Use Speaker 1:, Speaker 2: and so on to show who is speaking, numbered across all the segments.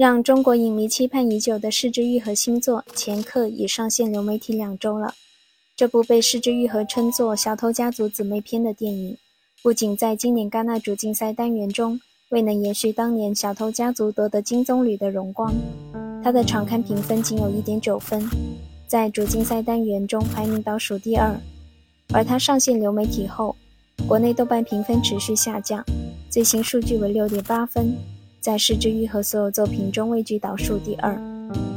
Speaker 1: 让中国影迷期盼已久的失之愈合新作《前客》已上线流媒体两周了。这部被失之愈合称作“小偷家族姊妹篇”的电影，不仅在今年戛纳主竞赛单元中未能延续当年小偷家族夺得金棕榈的荣光，它的场刊评分仅有一点九分，在主竞赛单元中排名倒数第二。而它上线流媒体后，国内豆瓣评分持续下降，最新数据为六点八分。在《失之愈合》所有作品中位居倒数第二，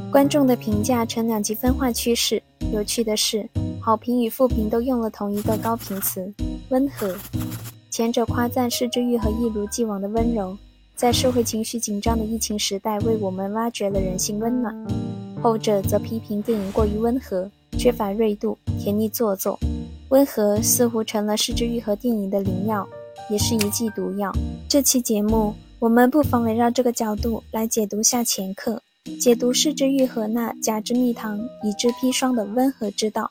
Speaker 1: 观众的评价呈两极分化趋势。有趣的是，好评与负评都用了同一个高频词“温和”。前者夸赞《失之愈合》一如既往的温柔，在社会情绪紧张的疫情时代为我们挖掘了人性温暖；后者则批评电影过于温和，缺乏锐度，甜腻做作。温和似乎成了《失之愈合》电影的灵药，也是一剂毒药。这期节目。我们不妨围绕这个角度来解读下前客，解读失之愈合那假之蜜糖，乙之砒霜的温和之道。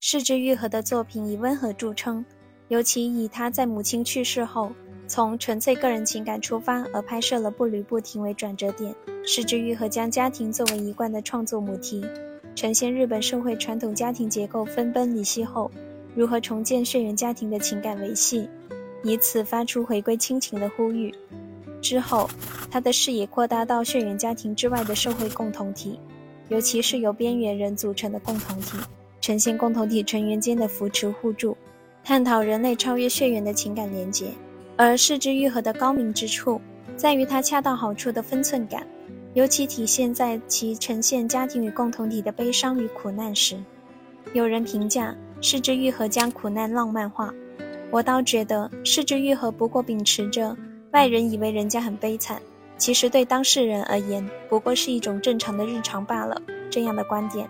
Speaker 1: 失之愈合的作品以温和著称，尤其以他在母亲去世后，从纯粹个人情感出发而拍摄了步履不停为转折点。失之愈合将家庭作为一贯的创作母题，呈现日本社会传统家庭结构分崩离析后，如何重建血缘家庭的情感维系。以此发出回归亲情的呼吁。之后，他的视野扩大到血缘家庭之外的社会共同体，尤其是由边缘人组成的共同体，呈现共同体成员间的扶持互助，探讨人类超越血缘的情感连结。而失之愈合的高明之处，在于它恰到好处的分寸感，尤其体现在其呈现家庭与共同体的悲伤与苦难时。有人评价失之愈合将苦难浪漫化。我倒觉得失之愈合不过秉持着外人以为人家很悲惨，其实对当事人而言不过是一种正常的日常罢了这样的观点，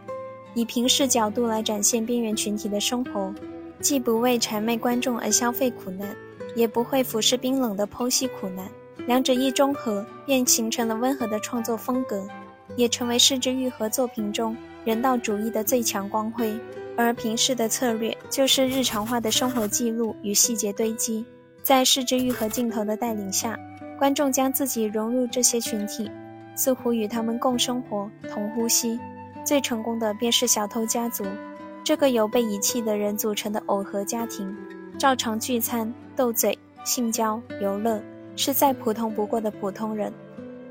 Speaker 1: 以平视角度来展现边缘群体的生活，既不为谄媚观众而消费苦难，也不会俯视冰冷的剖析苦难，两者一中和，便形成了温和的创作风格，也成为失之愈合作品中人道主义的最强光辉。而平视的策略就是日常化的生活记录与细节堆积，在视之愈合镜头的带领下，观众将自己融入这些群体，似乎与他们共生活、同呼吸。最成功的便是小偷家族，这个由被遗弃的人组成的耦合家庭，照常聚餐、斗嘴、性交、游乐，是再普通不过的普通人。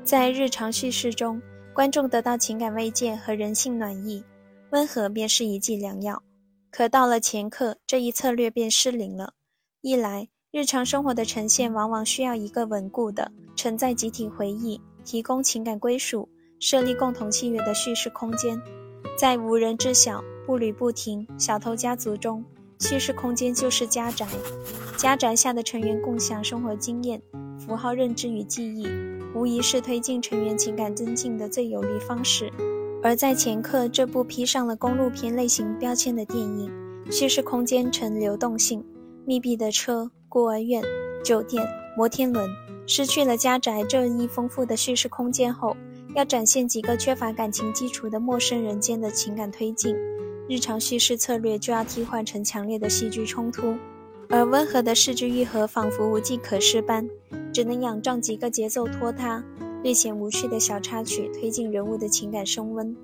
Speaker 1: 在日常叙事中，观众得到情感慰藉和人性暖意。温和便是一剂良药，可到了前客，这一策略便失灵了。一来，日常生活的呈现往往需要一个稳固的承载集体回忆、提供情感归属、设立共同契约的叙事空间。在无人知晓、步履不停、小偷家族中，叙事空间就是家宅。家宅下的成员共享生活经验、符号认知与记忆，无疑是推进成员情感增进的最有力方式。而在前刻这部披上了公路片类型标签的电影，叙事空间呈流动性，密闭的车、孤儿院、酒店、摩天轮，失去了家宅这一丰富的叙事空间后，要展现几个缺乏感情基础的陌生人间的情感推进，日常叙事策略就要替换成强烈的戏剧冲突，而温和的视之愈合仿佛无计可施般，只能仰仗几个节奏拖沓。略显无趣的小插曲推进人物的情感升温，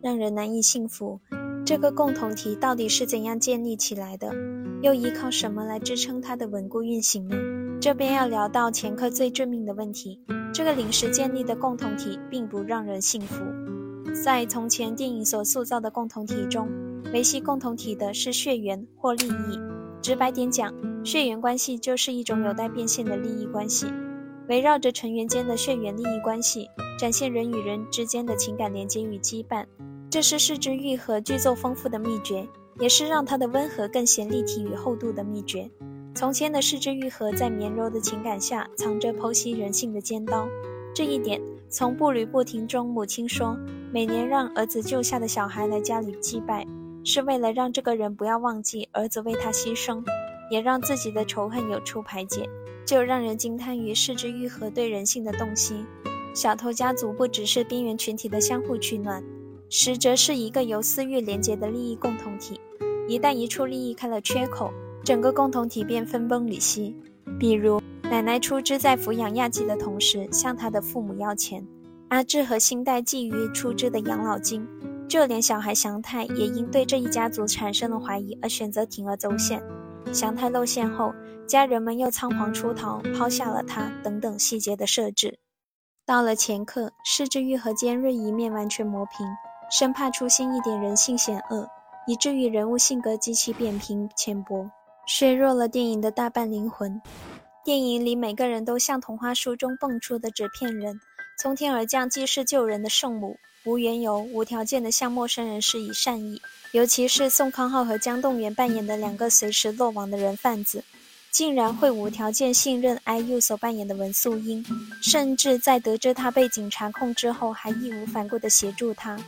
Speaker 1: 让人难以信服。这个共同体到底是怎样建立起来的？又依靠什么来支撑它的稳固运行呢？这边要聊到前科最致命的问题：这个临时建立的共同体并不让人信服。在从前电影所塑造的共同体中，维系共同体的是血缘或利益。直白点讲，血缘关系就是一种有待变现的利益关系。围绕着成员间的血缘利益关系，展现人与人之间的情感连接与羁绊，这是视之愈合剧作丰富的秘诀，也是让它的温和更显立体与厚度的秘诀。从前的视之愈合在绵柔的情感下藏着剖析人性的尖刀，这一点从步履不停中，母亲说每年让儿子救下的小孩来家里祭拜，是为了让这个人不要忘记儿子为他牺牲，也让自己的仇恨有处排解。就让人惊叹于视之愈合对人性的洞悉。小偷家族不只是边缘群体的相互取暖，实则是一个由私欲连结的利益共同体。一旦一处利益开了缺口，整个共同体便分崩离析。比如奶奶出资在抚养亚纪的同时，向他的父母要钱。阿志和新代觊觎出资的养老金，就连小孩祥太也因对这一家族产生了怀疑而选择铤而走险。祥太露馅后，家人们又仓皇出逃，抛下了他，等等细节的设置。到了前刻，视之愈和尖锐一面完全磨平，生怕出现一点人性险恶，以至于人物性格极其扁平浅薄，削弱了电影的大半灵魂。电影里每个人都像童话书中蹦出的纸片人，从天而降济世救人的圣母，无缘由、无条件的向陌生人施以善意。尤其是宋康昊和姜栋元扮演的两个随时落网的人贩子，竟然会无条件信任 IU 所扮演的文素英，甚至在得知他被警察控制后，还义无反顾地协助他。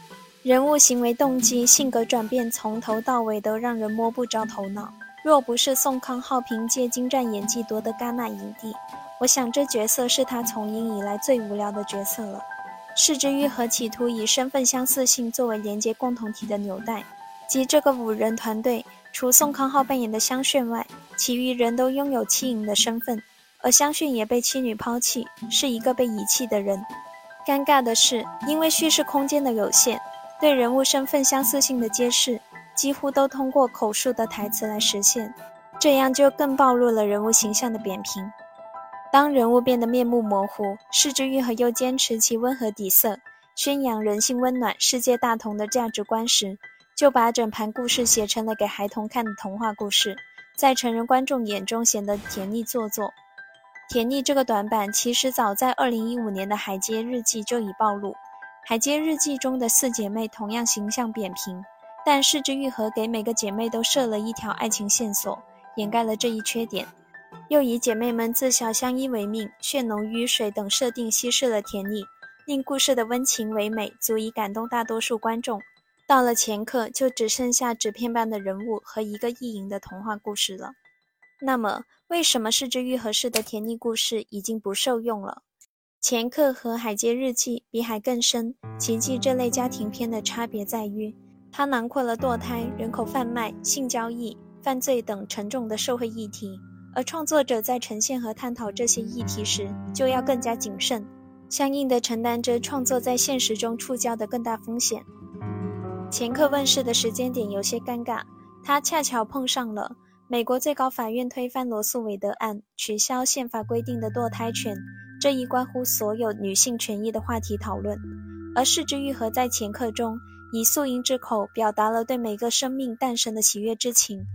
Speaker 1: 人物行为动机、性格转变，从头到尾都让人摸不着头脑。若不是宋康昊凭借精湛演技夺得戛纳影帝，我想这角色是他从影以来最无聊的角色了。是之愈和企图以身份相似性作为连接共同体的纽带，即这个五人团队，除宋康昊扮演的香炫外，其余人都拥有妻影的身份，而香炫也被妻女抛弃，是一个被遗弃的人。尴尬的是，因为叙事空间的有限，对人物身份相似性的揭示。几乎都通过口述的台词来实现，这样就更暴露了人物形象的扁平。当人物变得面目模糊，视之愈和又坚持其温和底色，宣扬人性温暖、世界大同的价值观时，就把整盘故事写成了给孩童看的童话故事，在成人观众眼中显得甜腻做作。甜腻这个短板，其实早在2015年的《海街日记》就已暴露，《海街日记》中的四姐妹同样形象扁平。但视之愈合给每个姐妹都设了一条爱情线索，掩盖了这一缺点，又以姐妹们自小相依为命、血浓于水等设定稀释了甜腻，令故事的温情唯美足以感动大多数观众。到了前刻，就只剩下纸片般的人物和一个意淫的童话故事了。那么，为什么视之愈合式的甜腻故事已经不受用了？前刻和海街日记比海更深，奇迹这类家庭片的差别在于。它囊括了堕胎、人口贩卖、性交易、犯罪等沉重的社会议题，而创作者在呈现和探讨这些议题时，就要更加谨慎，相应的承担着创作在现实中触礁的更大风险。前课问世的时间点有些尴尬，它恰巧碰上了美国最高法院推翻罗素韦德案，取消宪法规定的堕胎权这一关乎所有女性权益的话题讨论，而视之愈合在前课中。以素英之口表达了对每个生命诞生的喜悦之情，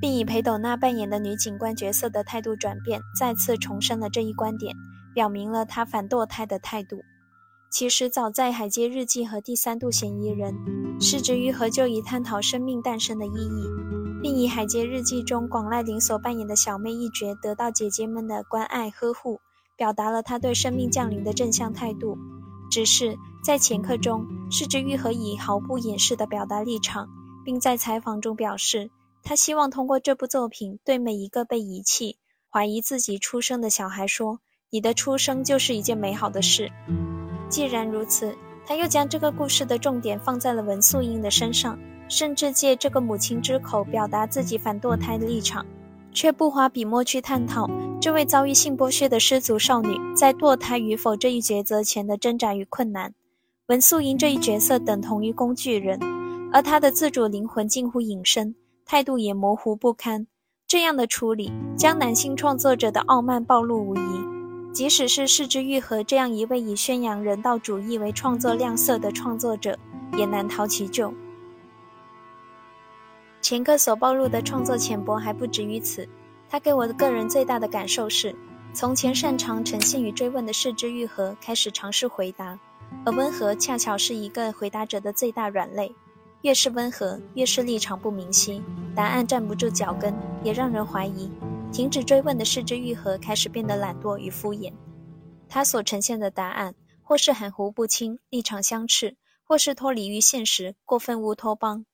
Speaker 1: 并以裴斗娜扮演的女警官角色的态度转变，再次重申了这一观点，表明了她反堕胎的态度。其实早在《海街日记》和《第三度嫌疑人》，失之愈合就已探讨生命诞生的意义，并以《海街日记》中广濑铃所扮演的小妹一角得到姐姐们的关爱呵护，表达了她对生命降临的正向态度。只是在前课中，失之愈合以毫不掩饰的表达立场，并在采访中表示，他希望通过这部作品对每一个被遗弃、怀疑自己出生的小孩说：“你的出生就是一件美好的事。”既然如此，他又将这个故事的重点放在了文素英的身上，甚至借这个母亲之口表达自己反堕胎的立场。却不花笔墨去探讨这位遭遇性剥削的失足少女在堕胎与否这一抉择前的挣扎与困难。文素英这一角色等同于工具人，而她的自主灵魂近乎隐身，态度也模糊不堪。这样的处理将男性创作者的傲慢暴露无遗。即使是视之愈合这样一位以宣扬人道主义为创作亮色的创作者，也难逃其咎。前科所暴露的创作浅薄还不止于此，他给我的个人最大的感受是，从前擅长呈现与追问的视之愈合开始尝试回答，而温和恰巧是一个回答者的最大软肋。越是温和，越是立场不明晰，答案站不住脚跟，也让人怀疑。停止追问的视之愈合开始变得懒惰与敷衍，他所呈现的答案或是含糊不清、立场相斥，或是脱离于现实、过分乌托邦。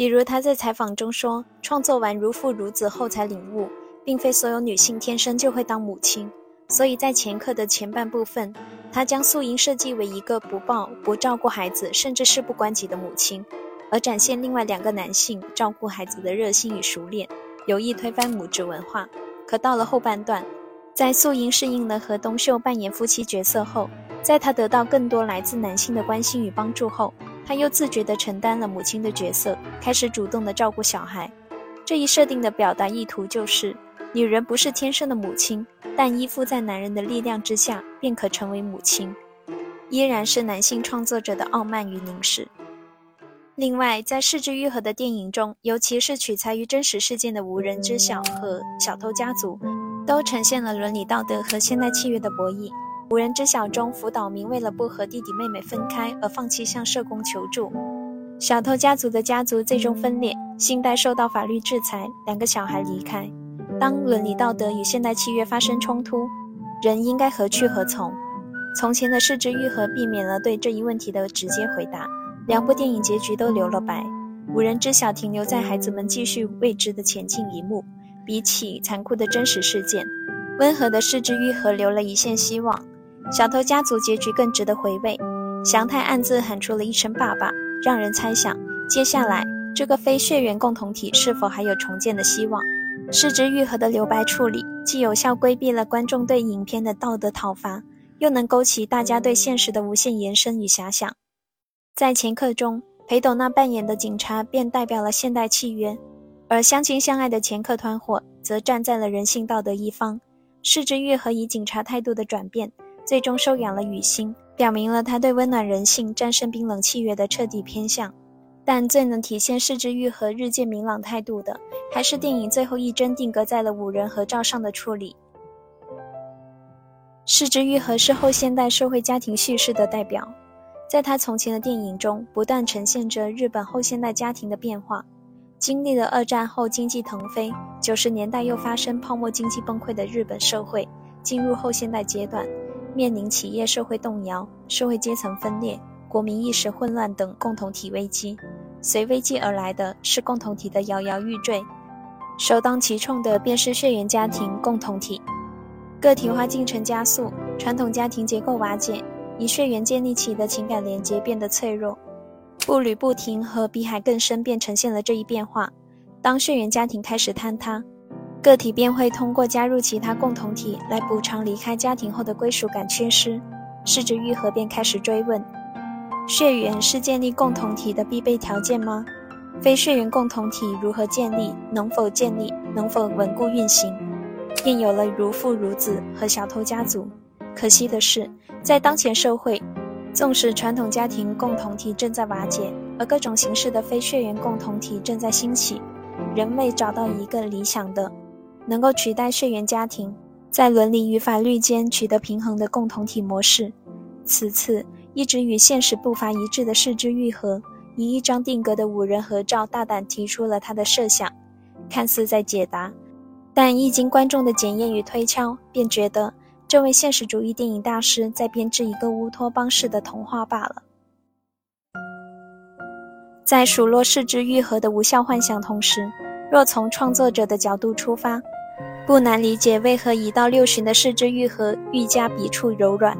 Speaker 1: 比如他在采访中说，创作完《如父如子》后才领悟，并非所有女性天生就会当母亲。所以在前课的前半部分，他将素英设计为一个不抱、不照顾孩子，甚至事不关己的母亲，而展现另外两个男性照顾孩子的热心与熟练，有意推翻母职文化。可到了后半段，在素英适应了和东秀扮演夫妻角色后，在他得到更多来自男性的关心与帮助后，他又自觉地承担了母亲的角色，开始主动地照顾小孩。这一设定的表达意图就是，女人不是天生的母亲，但依附在男人的力量之下，便可成为母亲。依然是男性创作者的傲慢与凝视。另外，在柿之愈合的电影中，尤其是取材于真实事件的《无人知晓》和《小偷家族》。都呈现了伦理道德和现代契约的博弈。无人知晓中，福岛明为了不和弟弟妹妹分开而放弃向社工求助。小偷家族的家族最终分裂，信代受到法律制裁，两个小孩离开。当伦理道德与现代契约发生冲突，人应该何去何从？从前的失之愈合避免了对这一问题的直接回答，两部电影结局都留了白。无人知晓停留在孩子们继续未知的前进一幕。比起残酷的真实事件，温和的失之愈合留了一线希望。小偷家族结局更值得回味。祥太暗自喊出了一声“爸爸”，让人猜想接下来这个非血缘共同体是否还有重建的希望。失之愈合的留白处理，既有效规避了观众对影片的道德讨伐，又能勾起大家对现实的无限延伸与遐想。在前客中，裴斗娜扮演的警察便代表了现代契约。而相亲相爱的前客团伙则站在了人性道德一方。失之愈合以警察态度的转变，最终收养了雨欣，表明了他对温暖人性、战胜冰冷契约的彻底偏向。但最能体现世之愈合日渐明朗态度的，还是电影最后一帧定格在了五人合照上的处理。世之愈合是后现代社会家庭叙事的代表，在他从前的电影中，不断呈现着日本后现代家庭的变化。经历了二战后经济腾飞，九十年代又发生泡沫经济崩溃的日本社会，进入后现代阶段，面临企业社会动摇、社会阶层分裂、国民意识混乱等共同体危机。随危机而来的是共同体的摇摇欲坠，首当其冲的便是血缘家庭共同体，个体化进程加速，传统家庭结构瓦解，以血缘建立起的情感连接变得脆弱。步履不停和比海更深便呈现了这一变化。当血缘家庭开始坍塌，个体便会通过加入其他共同体来补偿离开家庭后的归属感缺失。试着愈合，便开始追问：血缘是建立共同体的必备条件吗？非血缘共同体如何建立？能否建立？能否稳固运行？便有了如父如子和小偷家族。可惜的是，在当前社会。纵使传统家庭共同体正在瓦解，而各种形式的非血缘共同体正在兴起，仍未找到一个理想的、能够取代血缘家庭，在伦理与法律间取得平衡的共同体模式。此次一直与现实步伐一致的世之愈合，以一张定格的五人合照，大胆提出了他的设想，看似在解答，但一经观众的检验与推敲，便觉得。这位现实主义电影大师在编织一个乌托邦式的童话罢了。在数落世之愈合的无效幻想同时，若从创作者的角度出发，不难理解为何一到六旬的世之愈合愈加笔触柔软。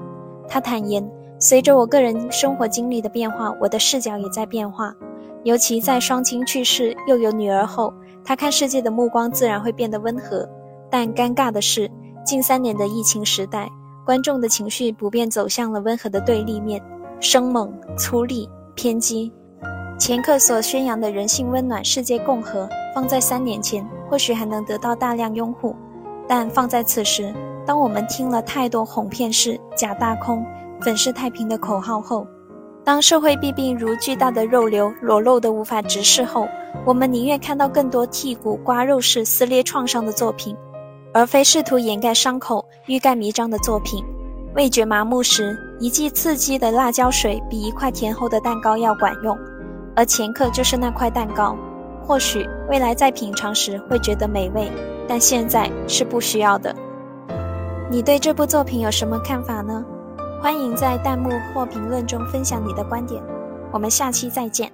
Speaker 1: 他坦言，随着我个人生活经历的变化，我的视角也在变化。尤其在双亲去世又有女儿后，他看世界的目光自然会变得温和。但尴尬的是。近三年的疫情时代，观众的情绪普遍走向了温和的对立面，生猛、粗粝、偏激。前客所宣扬的人性温暖、世界共和，放在三年前或许还能得到大量拥护，但放在此时，当我们听了太多哄骗式、假大空、粉饰太平的口号后，当社会弊病如巨大的肉瘤裸露的无法直视后，我们宁愿看到更多剔骨刮肉式撕裂创伤的作品。而非试图掩盖伤口、欲盖弥彰的作品。味觉麻木时，一剂刺激的辣椒水比一块甜厚的蛋糕要管用。而前客就是那块蛋糕。或许未来在品尝时会觉得美味，但现在是不需要的。你对这部作品有什么看法呢？欢迎在弹幕或评论中分享你的观点。我们下期再见。